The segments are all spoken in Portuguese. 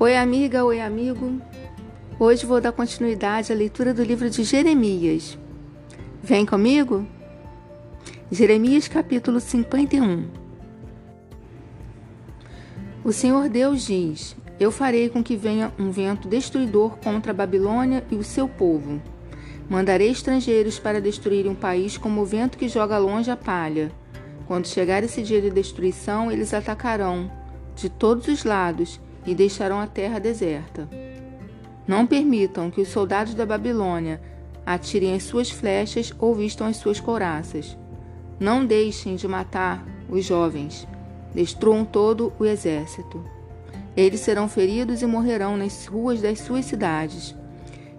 Oi, amiga, oi, amigo. Hoje vou dar continuidade à leitura do livro de Jeremias. Vem comigo? Jeremias capítulo 51 O Senhor Deus diz: Eu farei com que venha um vento destruidor contra a Babilônia e o seu povo. Mandarei estrangeiros para destruir um país como o vento que joga longe a palha. Quando chegar esse dia de destruição, eles atacarão de todos os lados e deixarão a terra deserta. Não permitam que os soldados da Babilônia atirem as suas flechas ou vistam as suas couraças. Não deixem de matar os jovens. Destruam todo o exército. Eles serão feridos e morrerão nas ruas das suas cidades.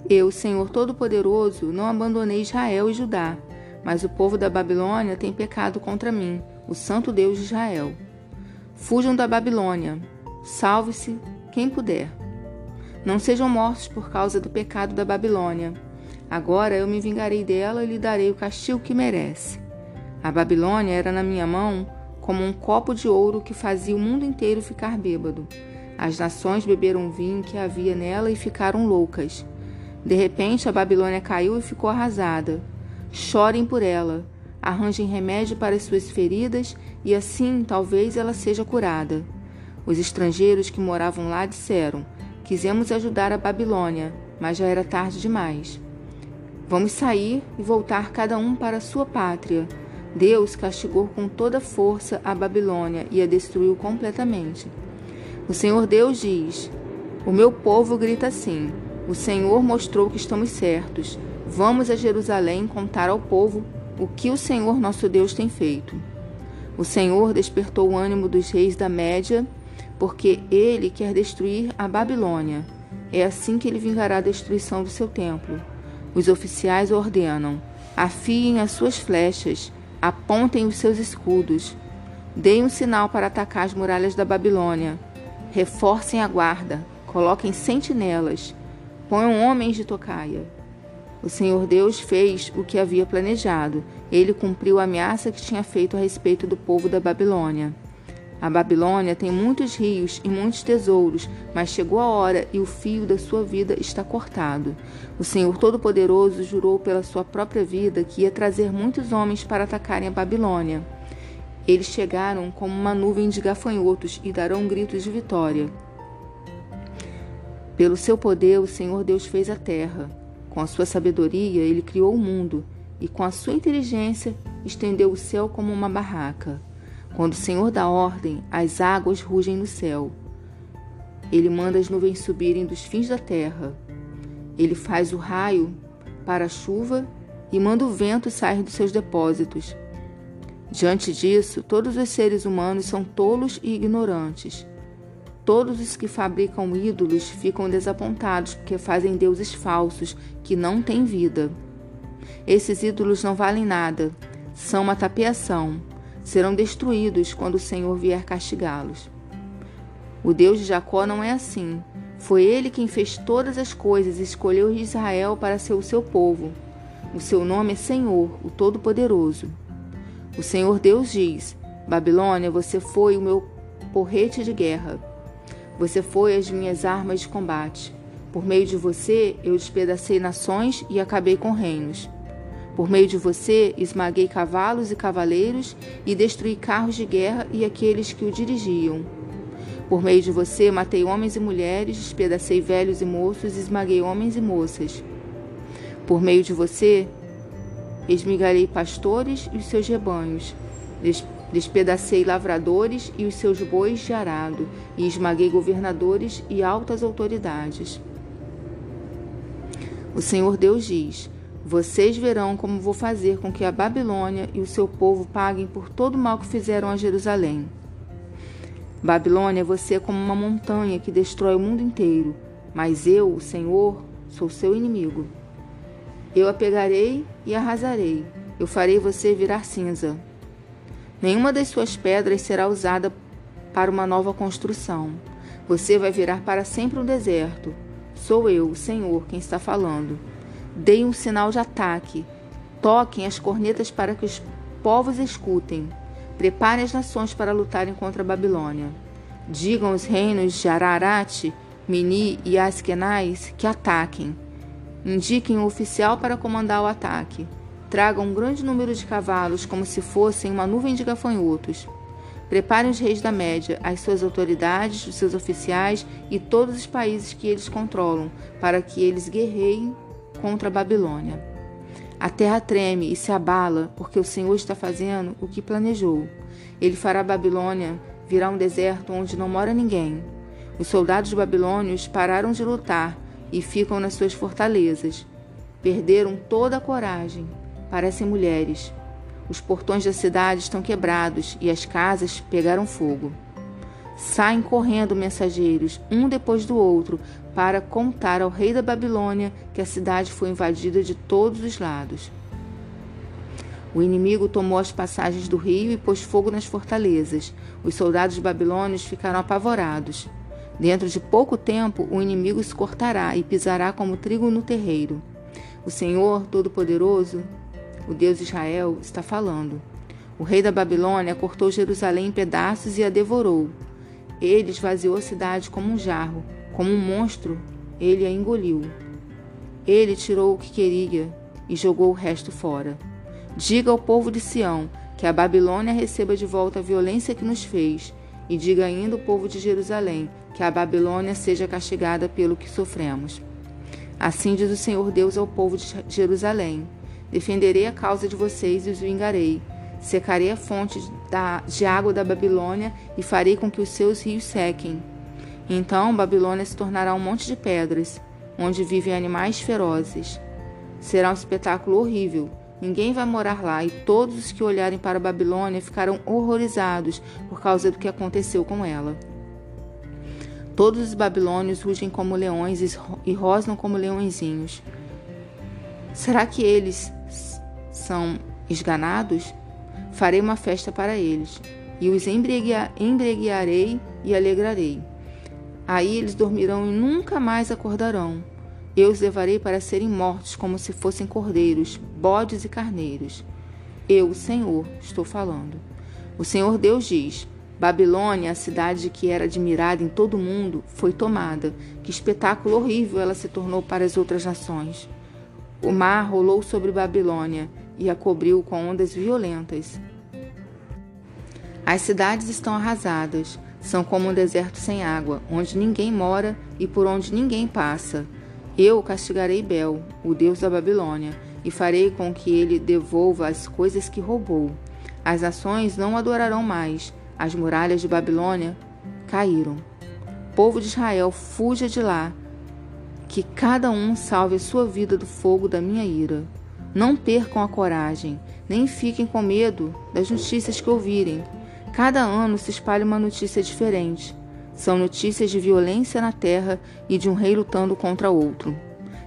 Eu, Senhor Todo-Poderoso, não abandonei Israel e Judá, mas o povo da Babilônia tem pecado contra mim, o Santo Deus de Israel. Fujam da Babilônia, Salve-se quem puder. Não sejam mortos por causa do pecado da Babilônia. Agora eu me vingarei dela e lhe darei o castigo que merece. A Babilônia era na minha mão como um copo de ouro que fazia o mundo inteiro ficar bêbado. As nações beberam vinho que havia nela e ficaram loucas. De repente a Babilônia caiu e ficou arrasada. Chorem por ela, arranjem remédio para as suas feridas e assim talvez ela seja curada. Os estrangeiros que moravam lá disseram: Quisemos ajudar a Babilônia, mas já era tarde demais. Vamos sair e voltar cada um para a sua pátria. Deus castigou com toda força a Babilônia e a destruiu completamente. O Senhor Deus diz: O meu povo grita assim: O Senhor mostrou que estamos certos. Vamos a Jerusalém contar ao povo o que o Senhor nosso Deus tem feito. O Senhor despertou o ânimo dos reis da Média porque ele quer destruir a Babilônia. É assim que ele vingará a destruição do seu templo. Os oficiais ordenam: afiem as suas flechas, apontem os seus escudos. Deem um sinal para atacar as muralhas da Babilônia. Reforcem a guarda, coloquem sentinelas, ponham homens de tocaia. O Senhor Deus fez o que havia planejado. Ele cumpriu a ameaça que tinha feito a respeito do povo da Babilônia. A Babilônia tem muitos rios e muitos tesouros, mas chegou a hora e o fio da sua vida está cortado. O Senhor Todo-Poderoso jurou pela sua própria vida que ia trazer muitos homens para atacarem a Babilônia. Eles chegaram como uma nuvem de gafanhotos e darão gritos de vitória. Pelo seu poder, o Senhor Deus fez a terra. Com a sua sabedoria, ele criou o mundo, e com a sua inteligência, estendeu o céu como uma barraca. Quando o Senhor dá ordem, as águas rugem no céu. Ele manda as nuvens subirem dos fins da terra. Ele faz o raio para a chuva e manda o vento sair dos seus depósitos. Diante disso, todos os seres humanos são tolos e ignorantes. Todos os que fabricam ídolos ficam desapontados porque fazem deuses falsos que não têm vida. Esses ídolos não valem nada, são uma tapeação serão destruídos quando o Senhor vier castigá-los. O Deus de Jacó não é assim. Foi ele quem fez todas as coisas e escolheu Israel para ser o seu povo. O seu nome é Senhor, o Todo-Poderoso. O Senhor Deus diz: Babilônia, você foi o meu porrete de guerra. Você foi as minhas armas de combate. Por meio de você, eu despedacei nações e acabei com reinos. Por meio de você, esmaguei cavalos e cavaleiros e destruí carros de guerra e aqueles que o dirigiam. Por meio de você, matei homens e mulheres, despedacei velhos e moços esmaguei homens e moças. Por meio de você, esmigalhei pastores e os seus rebanhos. Despedacei lavradores e os seus bois de arado, e esmaguei governadores e altas autoridades. O Senhor Deus diz: vocês verão como vou fazer com que a Babilônia e o seu povo paguem por todo o mal que fizeram a Jerusalém. Babilônia, você é como uma montanha que destrói o mundo inteiro, mas eu, o Senhor, sou seu inimigo. Eu a pegarei e arrasarei. Eu farei você virar cinza. Nenhuma das suas pedras será usada para uma nova construção. Você vai virar para sempre um deserto. Sou eu, o Senhor, quem está falando. Deem um sinal de ataque. Toquem as cornetas para que os povos escutem. Preparem as nações para lutarem contra a Babilônia. Digam aos reinos de Ararat Mini e Askenaz que ataquem. Indiquem um oficial para comandar o ataque. Tragam um grande número de cavalos como se fossem uma nuvem de gafanhotos. Preparem os reis da Média, as suas autoridades, os seus oficiais e todos os países que eles controlam, para que eles guerreiem contra a Babilônia. A terra treme e se abala, porque o Senhor está fazendo o que planejou. Ele fará Babilônia virar um deserto onde não mora ninguém. Os soldados babilônios pararam de lutar e ficam nas suas fortalezas. Perderam toda a coragem. Parecem mulheres. Os portões da cidade estão quebrados e as casas pegaram fogo. Saem correndo mensageiros, um depois do outro, para contar ao rei da Babilônia que a cidade foi invadida de todos os lados. O inimigo tomou as passagens do rio e pôs fogo nas fortalezas. Os soldados babilônios ficaram apavorados. Dentro de pouco tempo, o inimigo se cortará e pisará como trigo no terreiro. O Senhor Todo-Poderoso, o Deus de Israel, está falando. O rei da Babilônia cortou Jerusalém em pedaços e a devorou. Ele esvaziou a cidade como um jarro, como um monstro, ele a engoliu. Ele tirou o que queria e jogou o resto fora. Diga ao povo de Sião que a Babilônia receba de volta a violência que nos fez, e diga ainda ao povo de Jerusalém que a Babilônia seja castigada pelo que sofremos. Assim diz o Senhor Deus ao povo de Jerusalém: Defenderei a causa de vocês e os vingarei. Secarei a fonte de água da Babilônia e farei com que os seus rios sequem. Então Babilônia se tornará um monte de pedras, onde vivem animais ferozes. Será um espetáculo horrível. Ninguém vai morar lá e todos os que olharem para Babilônia ficarão horrorizados por causa do que aconteceu com ela. Todos os babilônios rugem como leões e rosnam como leõezinhos. Será que eles são esganados? Farei uma festa para eles, e os embriagarei e alegrarei. Aí eles dormirão e nunca mais acordarão. Eu os levarei para serem mortos como se fossem cordeiros, bodes e carneiros. Eu, o Senhor, estou falando. O Senhor Deus diz: Babilônia, a cidade que era admirada em todo o mundo, foi tomada. Que espetáculo horrível ela se tornou para as outras nações. O mar rolou sobre Babilônia e a cobriu com ondas violentas. As cidades estão arrasadas, são como um deserto sem água, onde ninguém mora e por onde ninguém passa. Eu castigarei Bel, o deus da Babilônia, e farei com que ele devolva as coisas que roubou. As nações não adorarão mais, as muralhas de Babilônia caíram. Povo de Israel, fuja de lá, que cada um salve a sua vida do fogo da minha ira. Não percam a coragem, nem fiquem com medo das notícias que ouvirem. Cada ano se espalha uma notícia diferente. São notícias de violência na terra e de um rei lutando contra outro.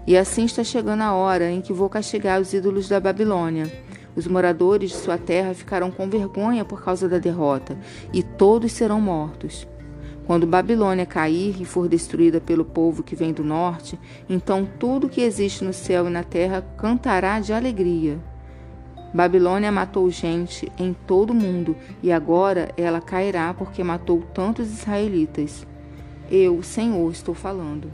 E assim está chegando a hora em que vou castigar os ídolos da Babilônia os moradores de sua terra ficarão com vergonha por causa da derrota, e todos serão mortos. Quando Babilônia cair e for destruída pelo povo que vem do norte, então tudo que existe no céu e na terra cantará de alegria. Babilônia matou gente em todo o mundo, e agora ela cairá porque matou tantos israelitas. Eu, Senhor, estou falando.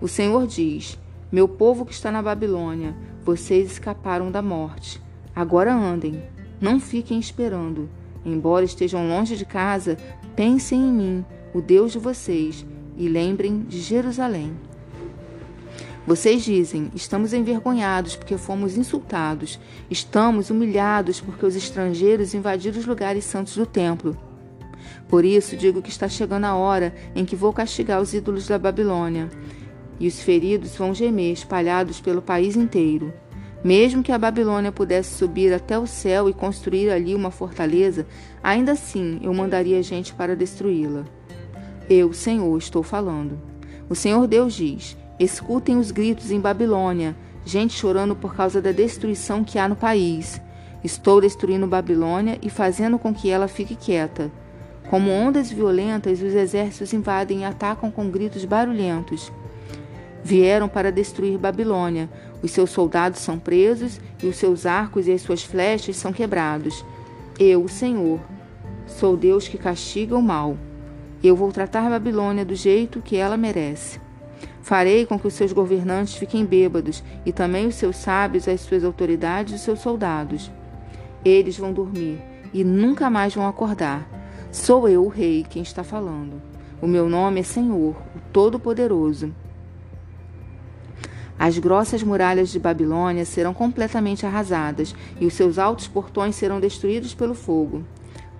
O Senhor diz: Meu povo que está na Babilônia, vocês escaparam da morte. Agora andem, não fiquem esperando. Embora estejam longe de casa, pensem em mim, o Deus de vocês, e lembrem de Jerusalém. Vocês dizem: estamos envergonhados porque fomos insultados, estamos humilhados porque os estrangeiros invadiram os lugares santos do templo. Por isso digo que está chegando a hora em que vou castigar os ídolos da Babilônia, e os feridos vão gemer espalhados pelo país inteiro. Mesmo que a Babilônia pudesse subir até o céu e construir ali uma fortaleza, ainda assim eu mandaria gente para destruí-la. Eu, Senhor, estou falando. O Senhor Deus diz: Escutem os gritos em Babilônia, gente chorando por causa da destruição que há no país. Estou destruindo Babilônia e fazendo com que ela fique quieta. Como ondas violentas, os exércitos invadem e atacam com gritos barulhentos. Vieram para destruir Babilônia. Os seus soldados são presos e os seus arcos e as suas flechas são quebrados. Eu, o Senhor, sou Deus que castiga o mal. Eu vou tratar Babilônia do jeito que ela merece. Farei com que os seus governantes fiquem bêbados, e também os seus sábios, as suas autoridades e os seus soldados. Eles vão dormir e nunca mais vão acordar. Sou eu, o rei, quem está falando. O meu nome é Senhor, o Todo-Poderoso. As grossas muralhas de Babilônia serão completamente arrasadas e os seus altos portões serão destruídos pelo fogo.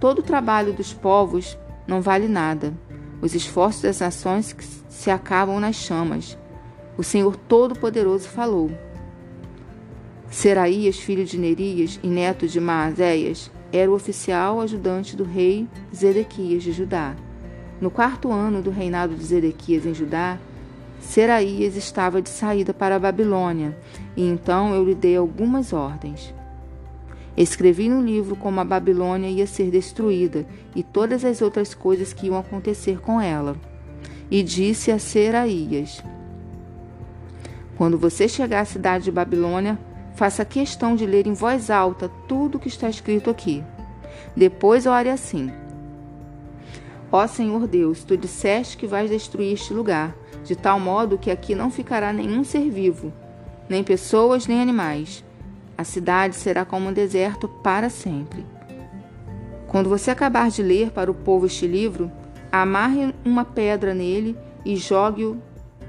Todo o trabalho dos povos não vale nada. Os esforços das nações se acabam nas chamas. O Senhor Todo-Poderoso falou. Seraías, filho de Nerias e neto de Maazéias, era o oficial ajudante do rei Zedequias de Judá. No quarto ano do reinado de Zedequias em Judá, Seraías estava de saída para a Babilônia, e então eu lhe dei algumas ordens. Escrevi no livro como a Babilônia ia ser destruída e todas as outras coisas que iam acontecer com ela. E disse a Seraías: Quando você chegar à cidade de Babilônia, faça questão de ler em voz alta tudo o que está escrito aqui. Depois ore assim: Ó Senhor Deus, tu disseste que vais destruir este lugar, de tal modo que aqui não ficará nenhum ser vivo, nem pessoas nem animais a cidade será como um deserto para sempre. Quando você acabar de ler para o povo este livro, amarre uma pedra nele e jogue-o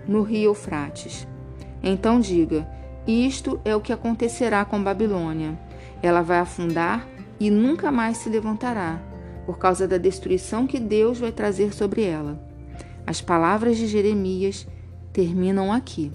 no rio Eufrates. Então diga: Isto é o que acontecerá com Babilônia. Ela vai afundar e nunca mais se levantará, por causa da destruição que Deus vai trazer sobre ela. As palavras de Jeremias terminam aqui.